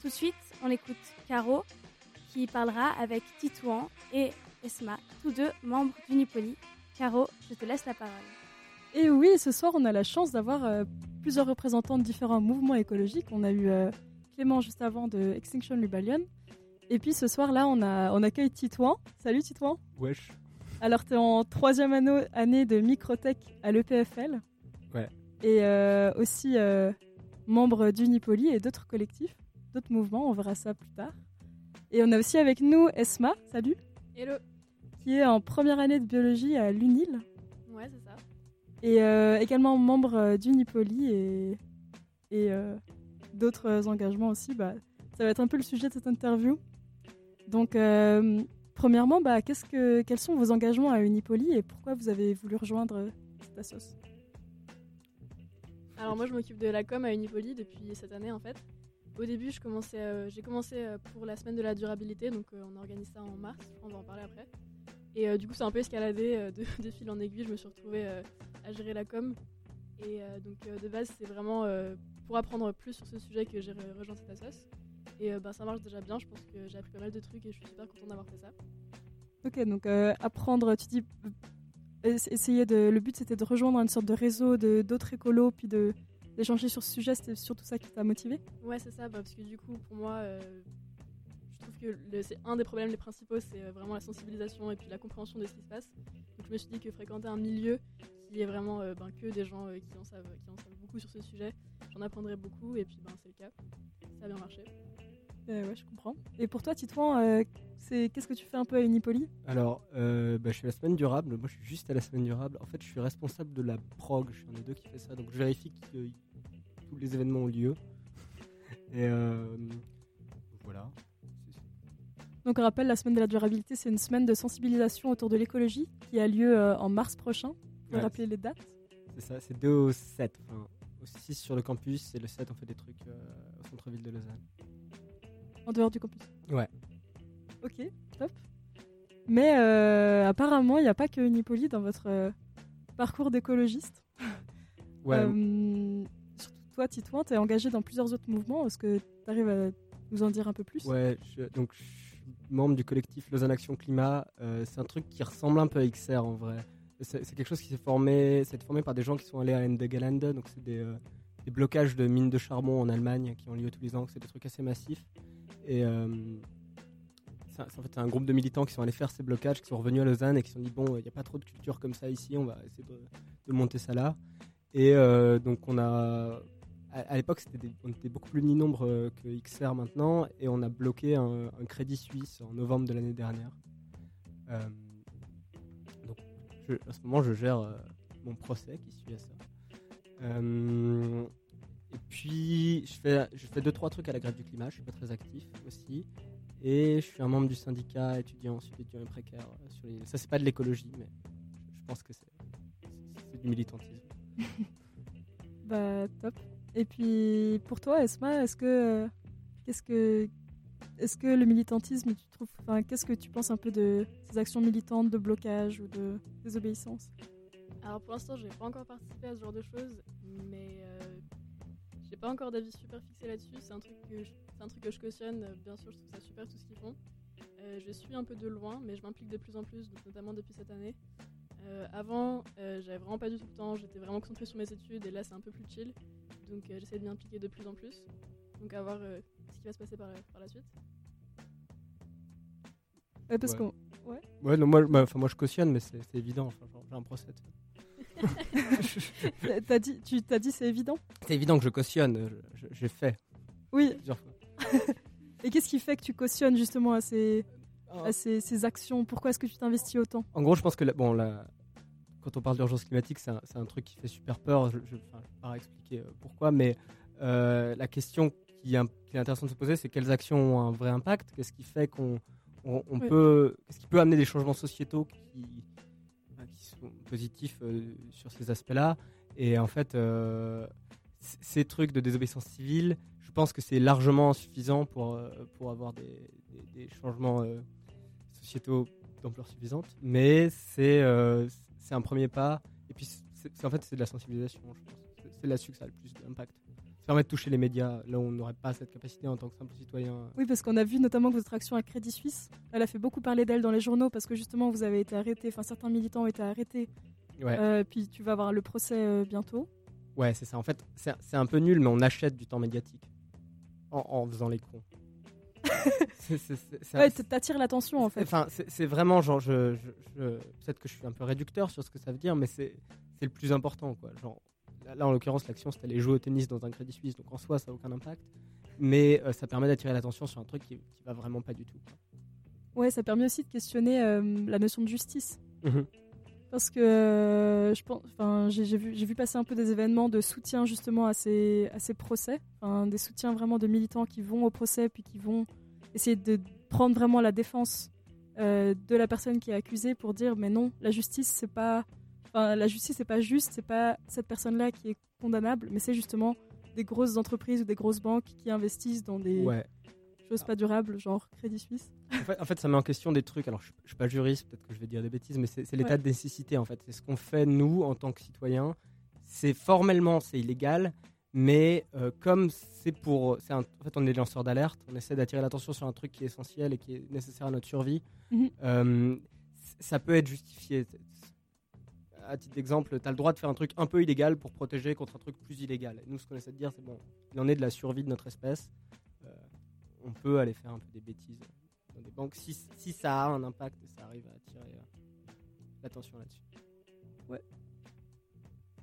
Tout de suite, on écoute Caro qui parlera avec Titouan et Esma, tous deux membres d'Unipoli. Caro, je te laisse la parole.
Et oui, ce soir, on a la chance d'avoir euh, plusieurs représentants de différents mouvements écologiques. On a eu euh, Clément juste avant de Extinction Rebellion. Et puis ce soir-là, on, a, on accueille Titouan. Salut Titouan.
Wesh.
Alors, tu es en troisième anneau- année de Microtech à l'EPFL.
Ouais.
Et euh, aussi euh, membre d'Unipoli et d'autres collectifs, d'autres mouvements. On verra ça plus tard. Et on a aussi avec nous Esma. Salut.
Hello.
Qui est en première année de biologie à l'UNIL.
Ouais, c'est ça.
Et euh, également membre euh, d'Unipoli et, et euh, d'autres engagements aussi. Bah, ça va être un peu le sujet de cette interview. Donc, euh, premièrement, bah, qu'est-ce que, quels sont vos engagements à Unipoli et pourquoi vous avez voulu rejoindre cette
Alors moi je m'occupe de la com à Unipoli depuis cette année en fait. Au début euh, j'ai commencé euh, pour la semaine de la durabilité, donc euh, on organise ça en mars, on va en parler après. Et du coup c'est un peu escaladé de, de fil en aiguille, je me suis retrouvée à gérer la com. Et donc de base c'est vraiment pour apprendre plus sur ce sujet que j'ai re- rejoint cette. Et euh, bah, ça marche déjà bien, je pense que j'ai appris pas mal de trucs et je suis super contente d'avoir fait ça.
Ok, donc euh, apprendre, tu dis, euh, ess- essayer de. Le but c'était de rejoindre une sorte de réseau de- d'autres écolos, puis de d'échanger sur ce sujet, c'était surtout ça qui t'a motivé
Ouais, c'est ça, bah, parce que du coup, pour moi, euh, je trouve que c'est un des problèmes les principaux, c'est vraiment la sensibilisation et puis la compréhension de ce qui se passe. Donc je me suis dit que fréquenter un milieu qui est vraiment euh, ben, que des gens euh, qui, en savent, qui en savent beaucoup sur ce sujet, j'en apprendrais beaucoup et puis ben, c'est le cas. Ça a bien marché.
Euh, Ouais, je comprends. Et pour toi, Titouan, euh, c'est qu'est-ce que tu fais un peu à Unipoli?
Alors, euh, bah, je fais la semaine durable. Moi, je suis juste à la semaine durable. En fait, je suis responsable de la prog. Je suis un des deux qui fait ça. Donc, je vérifie que tous les événements ont lieu. Et euh, voilà.
Donc on rappelle, la semaine de la durabilité, c'est une semaine de sensibilisation autour de l'écologie qui a lieu euh, en mars prochain.
Ouais.
rappeler les dates?
C'est ça, c'est 2 au 7. Enfin, au 6 sur le campus et le 7, on fait des trucs euh, au centre-ville de Lausanne.
En dehors du campus?
Ouais.
Ok, top. Mais euh, apparemment, il n'y a pas que Unipoli dans votre euh, parcours d'écologiste.
Ouais.
Surtout toi, Titouan, tu es engagé dans plusieurs autres mouvements. Est-ce que tu arrives à nous en dire un peu plus?
Ouais, je, donc je suis membre du collectif Lausanne Action Climat. C'est un truc qui ressemble un peu à XR en vrai. C'est quelque chose qui s'est formé, formé par des gens qui sont allés à Ende Gelände, donc c'est des, euh, des blocages de mines de charbon en Allemagne qui ont lieu tous les ans, c'est des trucs assez massifs. Et euh, c'est en fait un groupe de militants qui sont allés faire ces blocages, qui sont revenus à Lausanne et qui se sont dit bon, il n'y a pas trop de culture comme ça ici, on va essayer de, monter ça là. Et euh, donc on a à, l'époque, on était beaucoup plus nombre euh, que XR maintenant, et on a bloqué un, crédit suisse en novembre de l'année dernière. Euh, je- à ce moment, je gère euh, mon procès qui suit à ça. Euh, et puis, je fais, je fais deux trois trucs à la grève du climat. Je suis pas très actif aussi, et je suis un membre du syndicat étudiant sur l'étudiant et précaire. euh, sur les... Ça, c'est pas de l'écologie, mais je, pense que c'est du militantisme.
Bah top. Et puis pour toi, Esma, est-ce que qu'est-ce que est-ce que le militantisme, tu trouves, enfin, qu'est-ce que tu penses un peu de ces actions militantes de blocage ou de désobéissance?
Alors pour l'instant, j'ai pas encore participé à ce genre de choses, mais euh, j'ai pas encore d'avis super fixé là-dessus. C'est un truc que je, je cautionne. Bien sûr, je trouve ça super tout ce qu'ils font. Euh, je suis un peu de loin, mais je m'implique de plus en plus, notamment depuis cette année. Euh, avant, euh, j'avais vraiment pas du tout le temps. J'étais vraiment concentrée sur mes études, et là, c'est un peu plus chill. Donc euh, j'essaie de m'impliquer de plus en plus. Donc à voir euh, ce qui va se passer par, par la suite.
Ouais, parce
Ouais.
qu'on Ouais.
Ouais, non, moi, bah, enfin, moi je cautionne, mais c'est c'est évident. Enfin, j'ai un procès.
T'as- T'as dit, tu t'as dit c'est évident?
C'est évident que je cautionne. J'ai fait.
Oui.
Plusieurs fois.
Et qu'est-ce qui fait que tu cautionnes justement à ces,
Oh.
à ces, ces actions? Pourquoi est-ce que tu t'investis autant?
En gros, je pense que la- bon, la- quand on parle d'urgence climatique, c'est un, c'est un truc qui fait super peur. Je ne vais pas expliquer euh, pourquoi, mais euh, la question qui est, intéressante de se poser, c'est quelles actions ont un vrai impact Qu'est-ce qui fait qu'on on, on
Oui.
peut, qu'est-ce qui peut amener des changements sociétaux qui, qui sont positifs euh, sur ces aspects-là Et en fait, euh, ces trucs de désobéissance civile, je pense que c'est largement suffisant pour, euh, pour avoir des, des- des changements sociétaux d'ampleur suffisante. Mais c'est c'est un premier pas. Et puis, c'est c'est- en fait, c'est de la sensibilisation, je pense. C'est- C'est là-dessus que ça a le plus d'impact. Ça permet de toucher les médias, là où on n'aurait pas cette capacité en tant que simple citoyen.
Oui, parce qu'on a vu notamment que votre action à Crédit Suisse, elle a fait beaucoup parler d'elle dans les journaux parce que justement vous avez été arrêté, enfin certains militants ont été arrêtés.
Ouais.
Euh, puis tu vas avoir le procès euh, bientôt.
Ouais, c'est ça. En fait, c'est un peu nul, mais on achète du temps médiatique en, en faisant les cons.
Ouais, t'attires l'attention en fait.
Enfin, c'est vraiment genre, je, je- je- peut-être que je suis un peu réducteur sur ce que ça veut dire, mais c'est c'est le plus important, quoi. Genre, là, en l'occurrence, l'action, c'était aller jouer au tennis dans un crédit suisse, donc en soi, ça n'a aucun impact. Mais euh, ça permet d'attirer l'attention sur un truc qui, qui va vraiment pas du tout.
Ouais, ça permet aussi de questionner euh, la notion de justice.
Mhm.
Parce que euh, je pense, enfin, j'ai vu, passer un peu des événements de soutien justement à ces, à ces procès, des soutiens vraiment de militants qui vont au procès puis qui vont essayer de prendre vraiment la défense euh, de la personne qui est accusée pour dire mais non, la justice c'est pas, enfin, la justice c'est pas juste, c'est pas cette personne-là qui est condamnable, mais c'est justement des grosses entreprises ou des grosses banques qui investissent dans des
Ouais.
choses pas durables, genre Crédit Suisse.
En fait, en fait, ça met en question des trucs. Alors, je, je suis pas juriste, peut-être que je vais dire des bêtises, mais c'est l'état
Ouais.
de nécessité en fait. C'est ce qu'on fait nous en tant que citoyens. C'est formellement c'est illégal, mais euh, comme c'est pour, un- en fait, on est des lanceurs d'alerte. On essaie d'attirer l'attention sur un truc qui est essentiel et qui est nécessaire à notre survie.
Mhm.
Euh, ça peut être justifié. À titre d'exemple, tu as le droit de faire un truc un peu illégal pour protéger contre un truc plus illégal. Et nous, ce qu'on essaie de dire, c'est bon, il en est de la survie de notre espèce. Euh, on peut aller faire un peu des bêtises dans des banques si, si ça a un impact et ça arrive à attirer euh, l'attention là-dessus.
Ouais.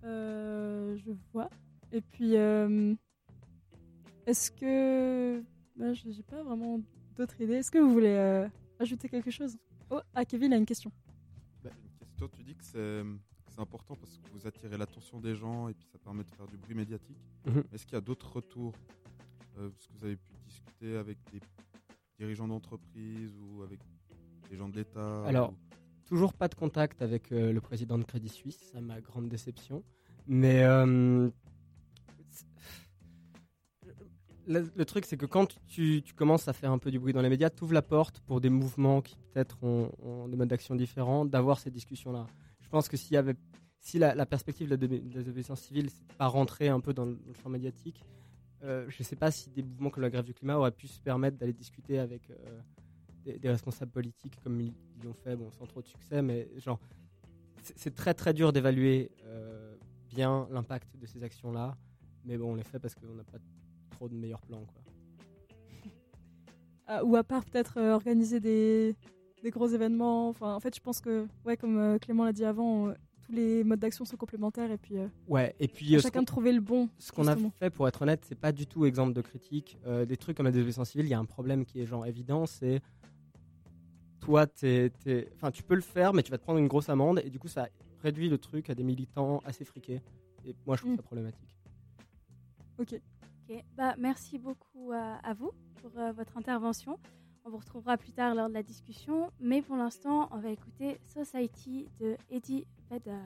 Euh, je vois. Et puis, euh, est-ce que. Bah, j'ai j'ai pas vraiment d'autres idées. Est-ce que vous voulez euh, ajouter quelque chose? Oh, ah, Kevin a une question.
Bah, une question, tu dis que c'est important parce que vous attirez l'attention des gens et puis ça permet de faire du bruit médiatique.
Mhm.
Est-ce qu'il y a d'autres retours euh, Parce que vous avez pu discuter avec des dirigeants d'entreprise ou avec des gens de l'État
Alors,
ou-
toujours pas de contact avec euh, le président de Crédit Suisse, à ma grande déception. Mais euh, le, le truc, c'est que quand tu, tu commences à faire un peu du bruit dans les médias, tu ouvres la porte pour des mouvements qui peut-être ont, ont des modes d'action différents, d'avoir ces discussions-là. Je pense que si la, perspective de la, désobéissance civile n'était pas rentrée un peu dans le, dans champ médiatique, euh, je ne sais pas si des mouvements comme la grève du climat auraient pu se permettre d'aller discuter avec euh, des, responsables politiques comme ils l'ont fait, bon, sans trop de succès, mais genre, c'est très très dur d'évaluer euh, bien l'impact de ces actions-là, mais bon, on les fait parce qu'on n'a pas trop de meilleurs plans, quoi.
Ah, ou à part peut-être organiser des, des gros événements. Enfin, en fait, je pense que, ouais, comme euh, Clément l'a dit avant, euh, tous les modes d'action sont complémentaires et puis. euh,
Ouais, et puis euh,
chacun trouver le bon.
Ce qu'on a fait, pour être honnête, c'est pas du tout exemple de critique. Euh, des trucs comme la désobéissance civile, il y a un problème qui est genre évident, c'est toi, t'es- t'es- enfin, tu peux le faire, mais tu vas te prendre une grosse amende, et du coup, ça réduit le truc à des militants assez friqués. Et moi, je trouve ça problématique.
Ok.
Ok, bah, merci beaucoup à, à vous pour euh, votre intervention. On vous retrouvera plus tard lors de la discussion, mais pour l'instant, on va écouter Society de Eddie Vedder.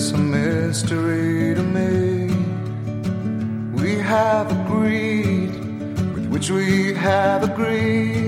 It's a mystery to me. We have agreed with which we have agreed.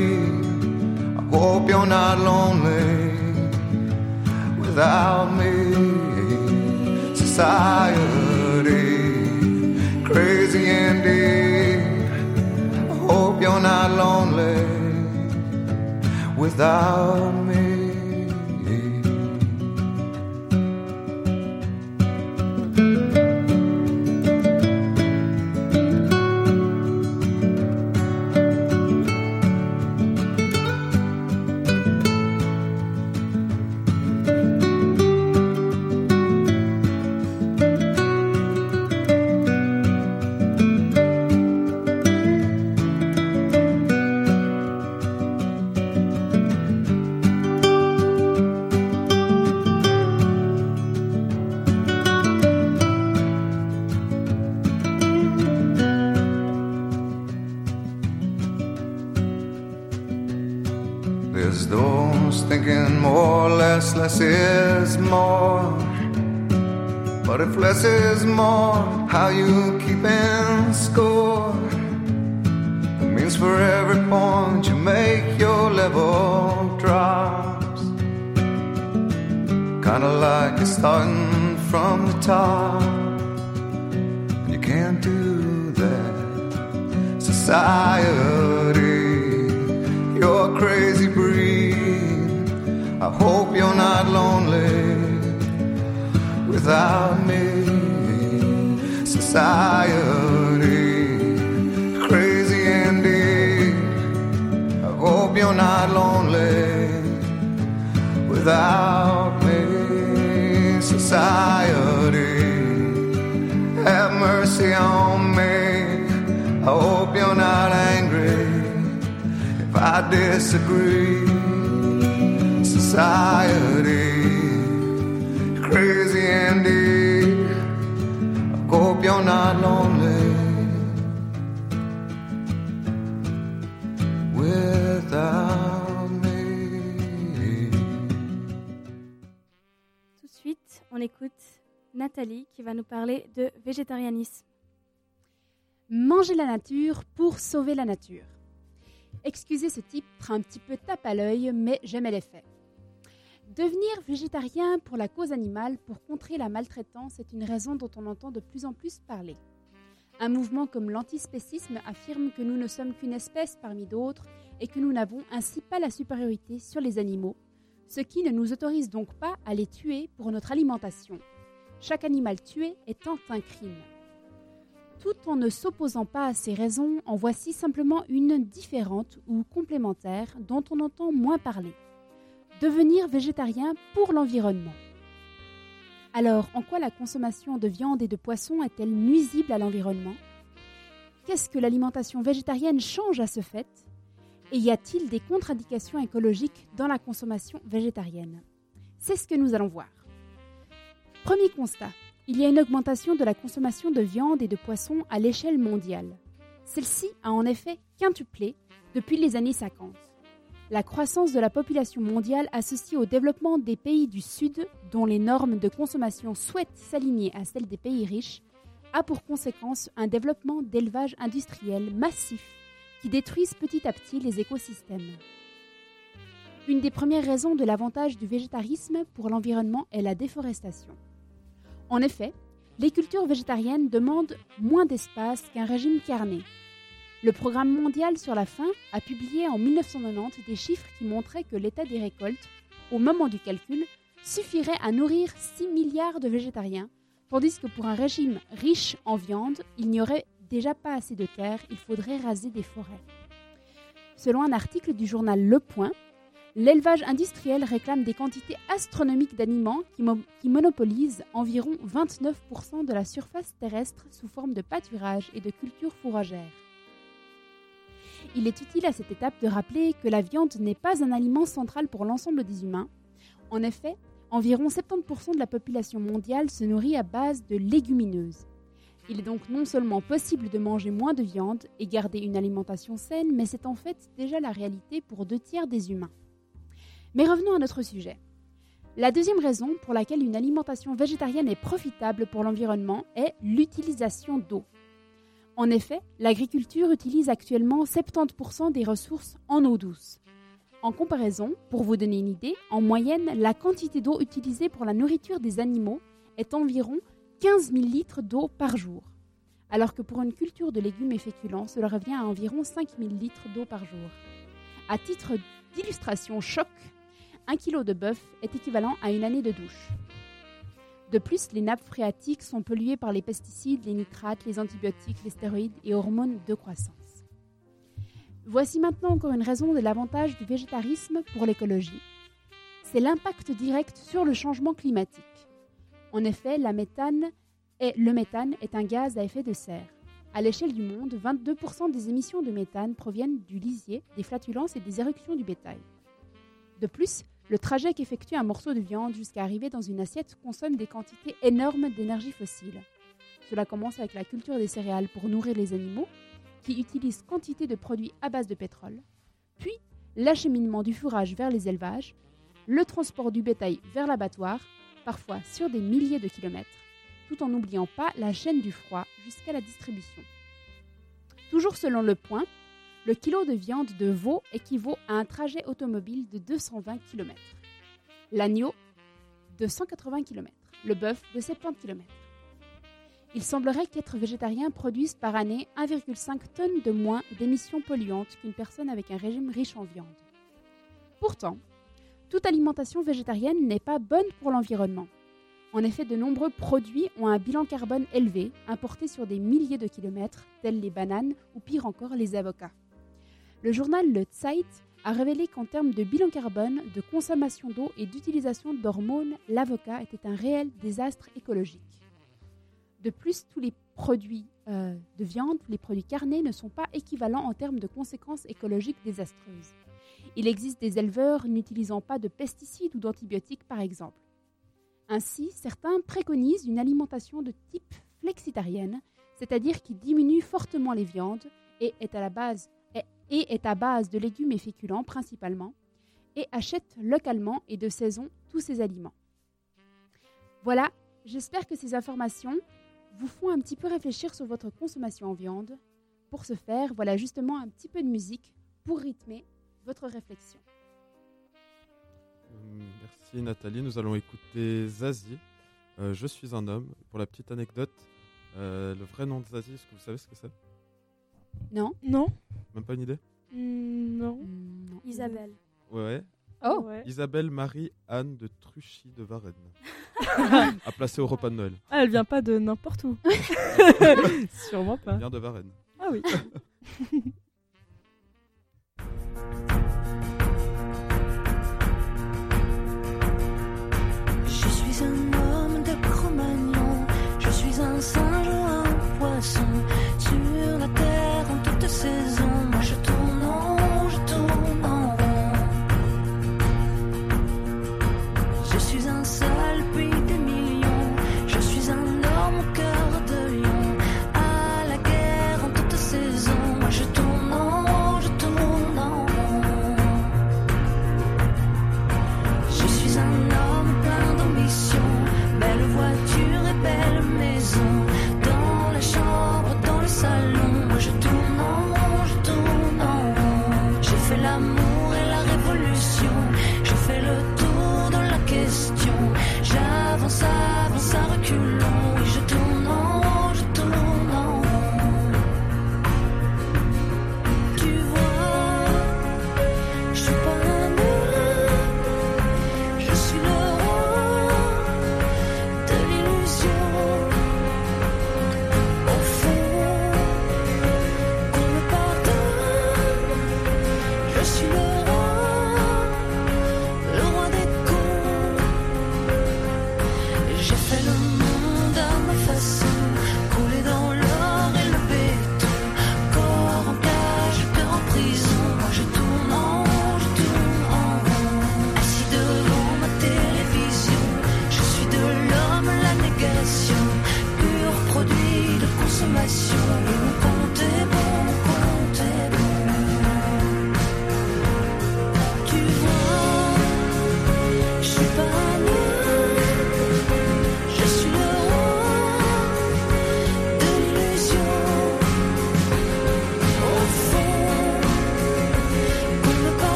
Hope you're not lonely without me. Society, crazy indeed. I hope you're not lonely without me.
Manger la nature pour sauver la nature. Excusez ce titre un petit peu tape à l'œil, mais j'aimais les faits. Devenir végétarien pour la cause animale, pour contrer la maltraitance, est une raison dont on entend de plus en plus parler. Un mouvement comme l'antispécisme affirme que nous ne sommes qu'une espèce parmi d'autres et que nous n'avons ainsi pas la supériorité sur les animaux, ce qui ne nous autorise donc pas à les tuer pour notre alimentation. Chaque animal tué étant un crime. Tout en ne s'opposant pas à ces raisons, en voici simplement une différente ou complémentaire dont on entend moins parler. Devenir végétarien pour l'environnement. Alors, en quoi la consommation de viande et de poisson est-elle nuisible à l'environnement? Qu'est-ce que l'alimentation végétarienne change à ce fait? Et y a-t-il des contradictions écologiques dans la consommation végétarienne? C'est ce que nous allons voir. Premier constat, il y a une augmentation de la consommation de viande et de poisson à l'échelle mondiale. Celle-ci a en effet quintuplé depuis les années 50. La croissance de la population mondiale associée au développement des pays du Sud, dont les normes de consommation souhaitent s'aligner à celles des pays riches, a pour conséquence un développement d'élevage industriel massif qui détruisent petit à petit les écosystèmes. Une des premières raisons de l'avantage du végétarisme pour l'environnement est la déforestation. En effet, les cultures végétariennes demandent moins d'espace qu'un régime carné. Le Programme mondial sur la faim a publié en 1990 des chiffres qui montraient que l'état des récoltes, au moment du calcul, suffirait à nourrir 6 milliards de végétariens, tandis que pour un régime riche en viande, il n'y aurait déjà pas assez de terre, il faudrait raser des forêts. Selon un article du journal Le Point, L'élevage industriel réclame des quantités astronomiques d'aliments qui, mo- qui monopolisent environ 29% de la surface terrestre sous forme de pâturage et de cultures fourragères. Il est utile à cette étape de rappeler que la viande n'est pas un aliment central pour l'ensemble des humains. En effet, environ 70% de la population mondiale se nourrit à base de légumineuses. Il est donc non seulement possible de manger moins de viande et garder une alimentation saine, mais c'est en fait déjà la réalité pour deux tiers des humains. Mais revenons à notre sujet. La deuxième raison pour laquelle une alimentation végétarienne est profitable pour l'environnement est l'utilisation d'eau. En effet, l'agriculture utilise actuellement 70% des ressources en eau douce. En comparaison, pour vous donner une idée, en moyenne, la quantité d'eau utilisée pour la nourriture des animaux est environ 15 000 litres d'eau par jour, alors que pour une culture de légumes et féculents, cela revient à environ 5 000 litres d'eau par jour. À titre d'illustration choc, un kilo de bœuf est équivalent à une année de douche. De plus, les nappes phréatiques sont polluées par les pesticides, les nitrates, les antibiotiques, les stéroïdes et hormones de croissance. Voici maintenant encore une raison de l'avantage du végétarisme pour l'écologie. C'est l'impact direct sur le changement climatique. En effet, la méthane le méthane est un gaz à effet de serre. À l'échelle du monde, 22% des émissions de méthane proviennent du lisier, des flatulences et des éruptions du bétail. De plus, le trajet qu'effectue un morceau de viande jusqu'à arriver dans une assiette consomme des quantités énormes d'énergie fossile. Cela commence avec la culture des céréales pour nourrir les animaux, qui utilisent quantité de produits à base de pétrole, puis l'acheminement du fourrage vers les élevages, le transport du bétail vers l'abattoir, parfois sur des milliers de kilomètres, tout en n'oubliant pas la chaîne du froid jusqu'à la distribution. Toujours selon le point, le kilo de viande de veau équivaut à un trajet automobile de 220 km. L'agneau de 180 km. Le bœuf de 70 km. Il semblerait qu'être végétarien produise par année 1,5 tonnes de moins d'émissions polluantes qu'une personne avec un régime riche en viande. Pourtant, toute alimentation végétarienne n'est pas bonne pour l'environnement. En effet, de nombreux produits ont un bilan carbone élevé, importés sur des milliers de kilomètres, tels les bananes ou pire encore les avocats. Le journal Le Zeit a révélé qu'en termes de bilan carbone, de consommation d'eau et d'utilisation d'hormones, l'avocat était un réel désastre écologique. De plus, tous les produits euh, de viande, les produits carnés ne sont pas équivalents en termes de conséquences écologiques désastreuses. Il existe des éleveurs n'utilisant pas de pesticides ou d'antibiotiques, par exemple. Ainsi, certains préconisent une alimentation de type flexitarienne, c'est-à-dire qui diminue fortement les viandes et est à la base et est à base de légumes et féculents principalement, et achète localement et de saison tous ces aliments. Voilà, j'espère que ces informations vous font un petit peu réfléchir sur votre consommation en viande. Pour ce faire, voilà justement un petit peu de musique pour rythmer votre réflexion.
Euh, Merci Nathalie. Nous allons écouter Zazie. Euh, je suis un homme. Pour la petite anecdote, euh, le vrai nom de Zazie, est-ce que vous savez ce que c'est?
Non
Non.
Même pas une idée
non.
Isabelle.
Ouais, ouais.
Oh.
Ouais.
Isabelle Marie Anne de Truchy de Varennes. à placer au repas de Noël.
Ah, elle vient pas de n'importe où. Sûrement pas.
Elle vient de Varennes.
Ah oui.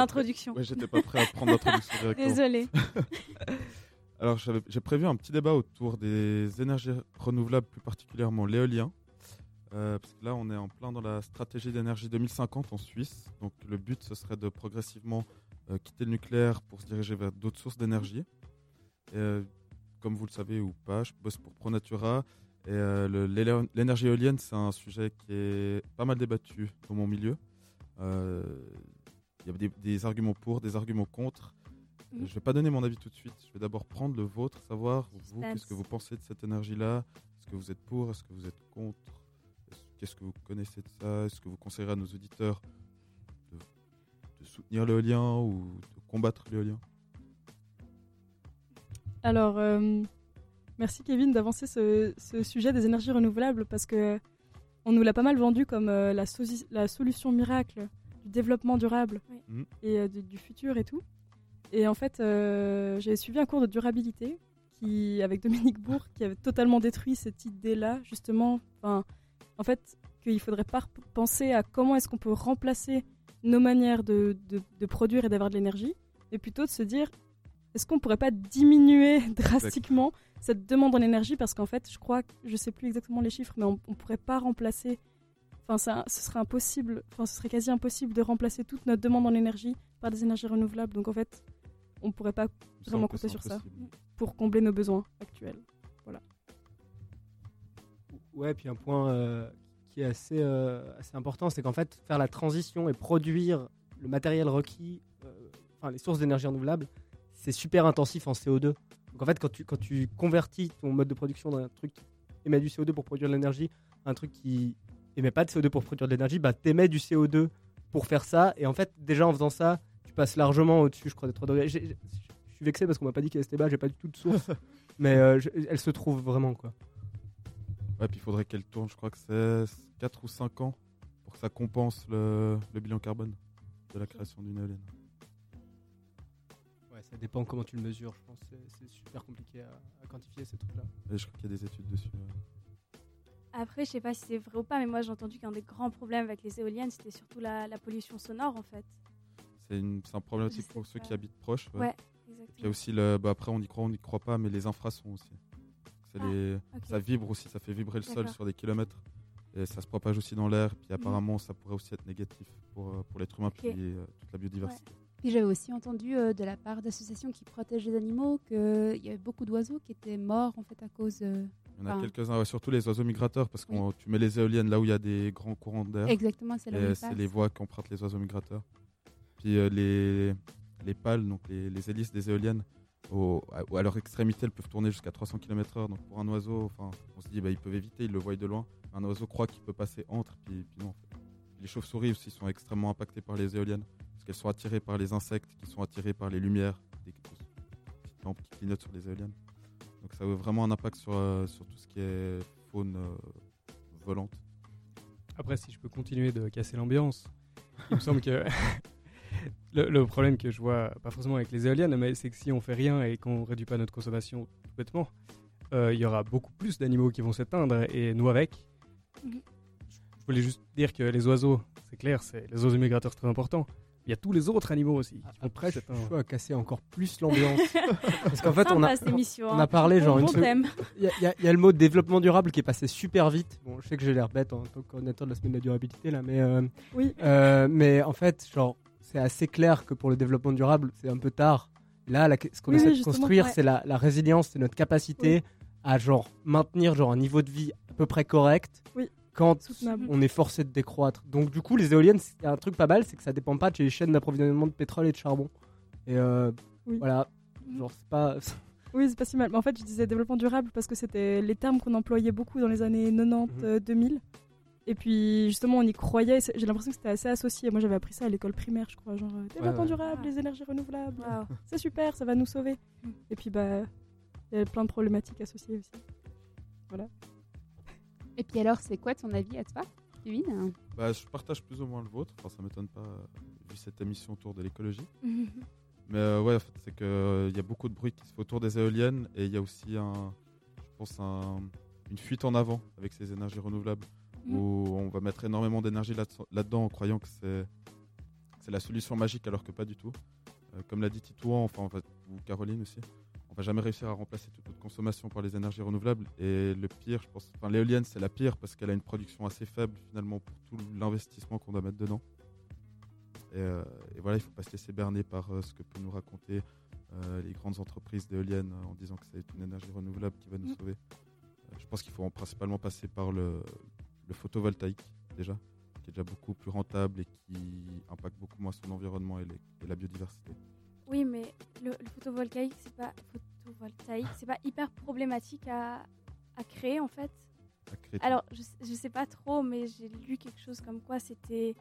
Belle
pas
introduction.
prêt- Ouais, j'étais pas prêt à prendre l'introduction directement.
Désolé.
Alors, j'ai prévu un petit débat autour des énergies renouvelables, plus particulièrement l'éolien. Euh, parce que là, on est en plein dans la stratégie d'énergie 2050 en Suisse. Donc, le but, ce serait de progressivement euh, quitter le nucléaire pour se diriger vers d'autres sources d'énergie. Euh, comme vous le savez ou pas, je bosse pour ProNatura. Et l'énergie éolienne, c'est un sujet qui est pas mal débattu dans mon milieu. Il y a des, des arguments pour, des arguments contre.
Mhm.
Je vais pas donner mon avis tout de suite. Je vais d'abord prendre le vôtre, savoir vous, qu'est-ce que vous pensez de cette énergie-là? Est-ce que vous êtes pour? Est-ce que vous êtes contre? Est-ce- Qu'est-ce que vous connaissez de ça? Est-ce que vous conseillerez à nos auditeurs de, de soutenir l'éolien ou de combattre l'éolien?
Alors, euh, merci Kevin d'avancer ce, ce sujet des énergies renouvelables parce que on nous l'a pas mal vendu comme euh, la solution miracle du développement durable
Mhm.
et euh, du, du futur et tout. Et en fait, euh, j'ai suivi un cours de durabilité qui, avec Dominique Bourg qui avait totalement détruit cette idée-là, justement. Enfin, en fait, qu'il faudrait pas penser à comment est-ce qu'on peut remplacer nos manières de, de- de produire et d'avoir de l'énergie, mais plutôt de se dire est-ce qu'on pourrait pas diminuer drastiquement cette demande en énergie? Parce qu'en fait, je crois, que- je sais plus exactement les chiffres, mais on, on pourrait pas remplacer. Enfin, ça, ce serait impossible. Enfin, ce serait quasi impossible de remplacer toute notre demande en énergie par des énergies renouvelables. Donc en fait, on pourrait pas
Ça,
vraiment compter sur ça pour combler nos besoins actuels. Voilà.
Ouais, puis un point euh, qui est assez, euh, assez important, c'est qu'en fait, faire la transition et produire le matériel requis, euh, enfin les sources d'énergie renouvelable, c'est super intensif en CO2. Donc en fait, quand tu, quand tu convertis ton mode de production d'un truc qui émet du CO2 pour produire de l'énergie un truc qui émet pas de CO2 pour produire de l'énergie, bah t'émets du CO2 pour faire ça. Et en fait, déjà en faisant ça, tu passes largement au-dessus, je crois, des 3 degrés. Je suis vexé parce qu'on m'a pas dit qu'elle était bas, j'ai pas du tout de source. mais euh, je- elle se trouve vraiment, quoi.
Ouais, puis il faudrait qu'elle tourne, je crois que c'est 4 ou 5 ans pour que ça compense le, le bilan carbone de la création d'une éolienne.
Ouais, ça dépend comment tu le mesures, je pense. C'est- C'est super compliqué à, à quantifier ces trucs-là.
Et je crois qu'il y a des études dessus. euh.
Après, je sais pas si c'est vrai ou pas, mais moi j'ai entendu qu'un des grands problèmes avec les éoliennes, c'était surtout la, la pollution sonore en fait.
C'est un problématique pour ceux qui habitent proches.
Ouais,
Puis il y a
exactement.
aussi le. Bah après, on y croit, on n'y croit pas, mais les infrasons aussi.
Ah,
les. Ça vibre aussi, ça fait vibrer le sol sur des kilomètres. Et ça se propage aussi dans l'air. Puis apparemment, ça pourrait aussi être négatif pour, euh, pour l'être humain,
Ok.
puis euh, toute la biodiversité.
Puis j'avais aussi entendu euh, de la part d'associations qui protègent les animaux qu'il y avait beaucoup d'oiseaux qui étaient morts en fait à cause. euh,
Il y en a
enfin,
quelques-uns, ouais, surtout les oiseaux migrateurs, parce que tu mets les éoliennes là où il y a des grands courants d'air.
Exactement, c'est là
c'est les voies qu'empruntent les oiseaux migrateurs. Puis euh, les, les pales, donc les, les hélices des éoliennes, au- à, à leur extrémité, elles peuvent tourner jusqu'à 300 km/h. Donc pour un oiseau, enfin, on se dit, bah, ils peuvent éviter, ils le voient de loin. Un oiseau croit qu'il peut passer entre, puis, puis non. Les chauves-souris aussi sont extrêmement impactées par les éoliennes, parce qu'elles sont attirées par les insectes, qui sont attirés par les lumières, des petites lampes qui clignotent sur les éoliennes. Donc ça a vraiment un impact sur, euh, sur tout ce qui est faune euh, volante.
Après, si je peux continuer de casser l'ambiance, il me semble que le, le problème que je vois, pas forcément avec les éoliennes, mais c'est que si on fait rien et qu'on réduit pas notre consommation tout bêtement, euh, il y aura beaucoup plus d'animaux qui vont s'éteindre et nous avec.
Mhm.
Je voulais juste dire que les oiseaux, c'est clair, c'est les oiseaux migrateurs c'est très important. Il y a tous les autres animaux aussi. qui vont
Après, je suis à casser encore plus l'ambiance. Parce qu'en fait, on a,
cette émission,
on a parlé genre
Bon
une
bon
seconde-
thème.
Il y, a- il y le mot développement durable qui est passé super vite. Bon, je sais que j'ai l'air bête en tant que coordinateur de la semaine de la durabilité là, mais euh,
oui.
euh, mais en fait, genre, c'est assez clair que pour le développement durable, c'est un peu tard. Là, la- ce qu'on
Oui,
essaie de construire,
ouais.
c'est la, la résilience, c'est notre capacité à genre maintenir genre un niveau de vie à peu près correct.
Oui.
Quand
Soutenable.
on est forcé de décroître. Donc du coup, les éoliennes, a un truc pas mal, c'est que ça dépend pas de les chaînes d'approvisionnement de pétrole et de charbon. Et euh,
Oui.
voilà, genre c'est pas.
Oui, c'est pas si mal. Mais en fait, je disais développement durable parce que c'était les termes qu'on employait beaucoup dans les années 90, euh, 2000. Et puis, justement, on y croyait. et c'est- J'ai l'impression que c'était assez associé. Moi, j'avais appris ça à l'école primaire, je crois. Genre, euh, développement
ouais.
durable, les énergies renouvelables. C'est super, ça va nous sauver. Et puis, bah, il y a plein de problématiques associées aussi. Voilà.
Et puis alors, c'est quoi ton avis à toi, Kevin?
Bah, je partage plus ou moins le vôtre. Enfin, ça m'étonne pas, euh, vu cette émission autour de l'écologie. Mais euh, ouais, en fait, c'est qu'il y a beaucoup de bruit qui se fait autour des éoliennes et il y a aussi, un, je pense, un- une fuite en avant avec ces énergies renouvelables
Mhm.
où on va mettre énormément d'énergie là- là-dedans en croyant que c'est c'est la solution magique alors que pas du tout. Euh, comme l'a dit Titouan, enfin, on va- ou Caroline aussi, on va jamais réussir à remplacer toute notre consommation par les énergies renouvelables. Et le pire, je pense, enfin, l'éolienne, c'est la pire parce qu'elle a une production assez faible finalement pour tout l'investissement qu'on doit mettre dedans. Et, euh, et voilà, il faut pas se laisser berner par euh, ce que peuvent nous raconter euh, les grandes entreprises d'éoliennes en disant que c'est une énergie renouvelable qui va nous
Mm.
sauver. Je pense qu'il faut en- principalement passer par le, le photovoltaïque déjà, qui est déjà beaucoup plus rentable et qui impacte beaucoup moins son environnement et, les- et la biodiversité.
Oui, mais le, le photovoltaïque, c'est pas photovoltaïque, c'est pas hyper problématique à, à créer en fait.
À créer.
Alors, je, je sais pas trop, mais j'ai lu quelque chose comme quoi c'était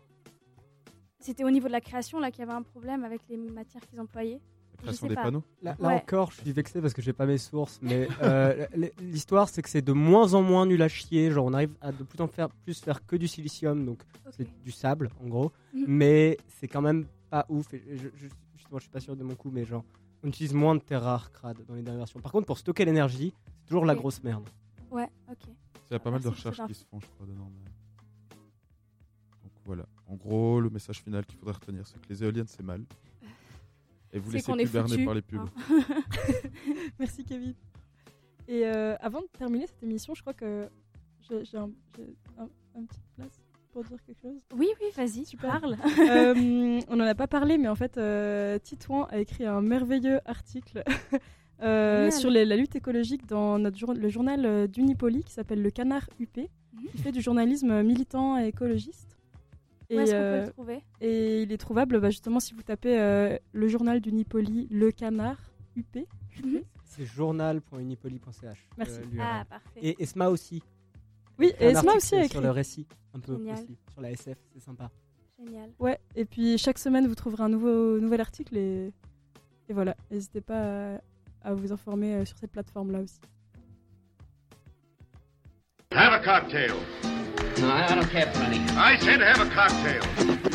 c'était au niveau de la création là qu'il y avait un problème avec les matières qu'ils employaient. Je
création des
pas.
panneaux
Là, là
Ouais.
encore, je suis vexé parce que j'ai pas mes sources, mais euh, l'histoire c'est que c'est de moins en moins nul à chier. Genre, on arrive à de plus en faire plus faire que du silicium, donc c'est du sable en gros.
Mhm.
Mais c'est quand même pas ouf. Et je, je- justement, je suis pas sûr de mon coup, mais genre, on utilise moins de terres rares crades dans les dernières versions. Par contre, pour stocker l'énergie, c'est toujours la grosse merde.
Ouais, ok.
Il y a pas mal de
pour
recherches qui se font, je crois, dedans. mais- Donc voilà. En gros, le message final qu'il faudrait retenir, c'est que les éoliennes, c'est mal. Et vous
C'est
laissez
qu'on
berner par les pubs.
hein. Merci Kevin. Et euh, avant de terminer cette émission, je crois que j'ai j'ai un, j'ai un- un petite place pour dire quelque chose?
Oui, oui, vas-y, tu parles.
Euh, on n'en a pas parlé, mais en fait, euh, Titouan a écrit un merveilleux article euh, sur les- la lutte écologique dans notre jour- le journal euh, d'Unipoli qui s'appelle Le Canard UP, qui fait du journalisme militant et écologiste.
Où est-ce qu'on peut le trouver?
Et il est trouvable bah, justement si vous tapez euh, le journal d'Unipoli, Le Canard UP.
C'est journal.unipoli.ch.
Merci.
Ah, parfait.
Et Esma aussi.
Oui, et Esma aussi a
sur
écrit.
le récit, un peu
Génial.
aussi, sur la SF, c'est sympa.
Génial.
Ouais, et puis chaque semaine vous trouverez un nouveau, nouvel article et, et voilà, n'hésitez pas à, à vous informer euh, sur cette plateforme-là aussi.
Have a cocktail.
No, I, I don't care for any.
I said have a cocktail.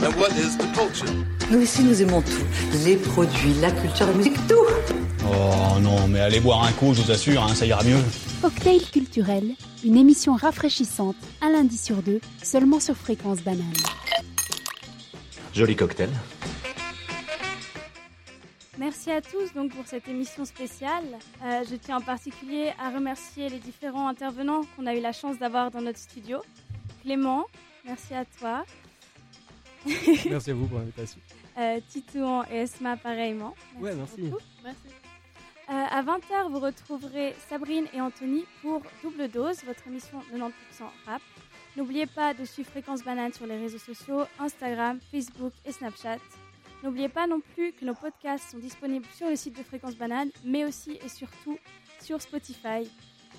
And what is the culture?
Nous ici, nous aimons tout. Les produits, la culture, la musique, tout.
Oh non, mais allez boire un coup, je vous assure, hein, ça ira mieux.
Cocktail culturel, une émission rafraîchissante un lundi sur deux, seulement sur Fréquence Banane.
Joli cocktail.
Merci à tous donc pour cette émission spéciale. Euh, je tiens en particulier à remercier les différents intervenants qu'on a eu la chance d'avoir dans notre studio. Clément, merci à toi.
Merci à vous pour l'invitation.
Euh, Titouan et Esma pareillement.
Ouais, merci.
beaucoup.
Merci.
Euh, à 20h, vous retrouverez Sabrine et Anthony pour Double Dose, votre émission 90% rap. N'oubliez pas de suivre Fréquence Banane sur les réseaux sociaux, Instagram, Facebook et Snapchat. N'oubliez pas non plus que nos podcasts sont disponibles sur le site de Fréquence Banane, mais aussi et surtout sur Spotify.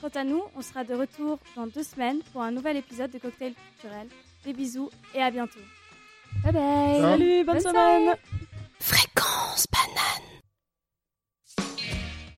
Quant à nous, on sera de retour dans deux semaines pour un nouvel épisode de Cocktail Culturel. Des bisous et à bientôt.
Bye bye.
Salut, bonne
Bonne
semaine.
Fréquence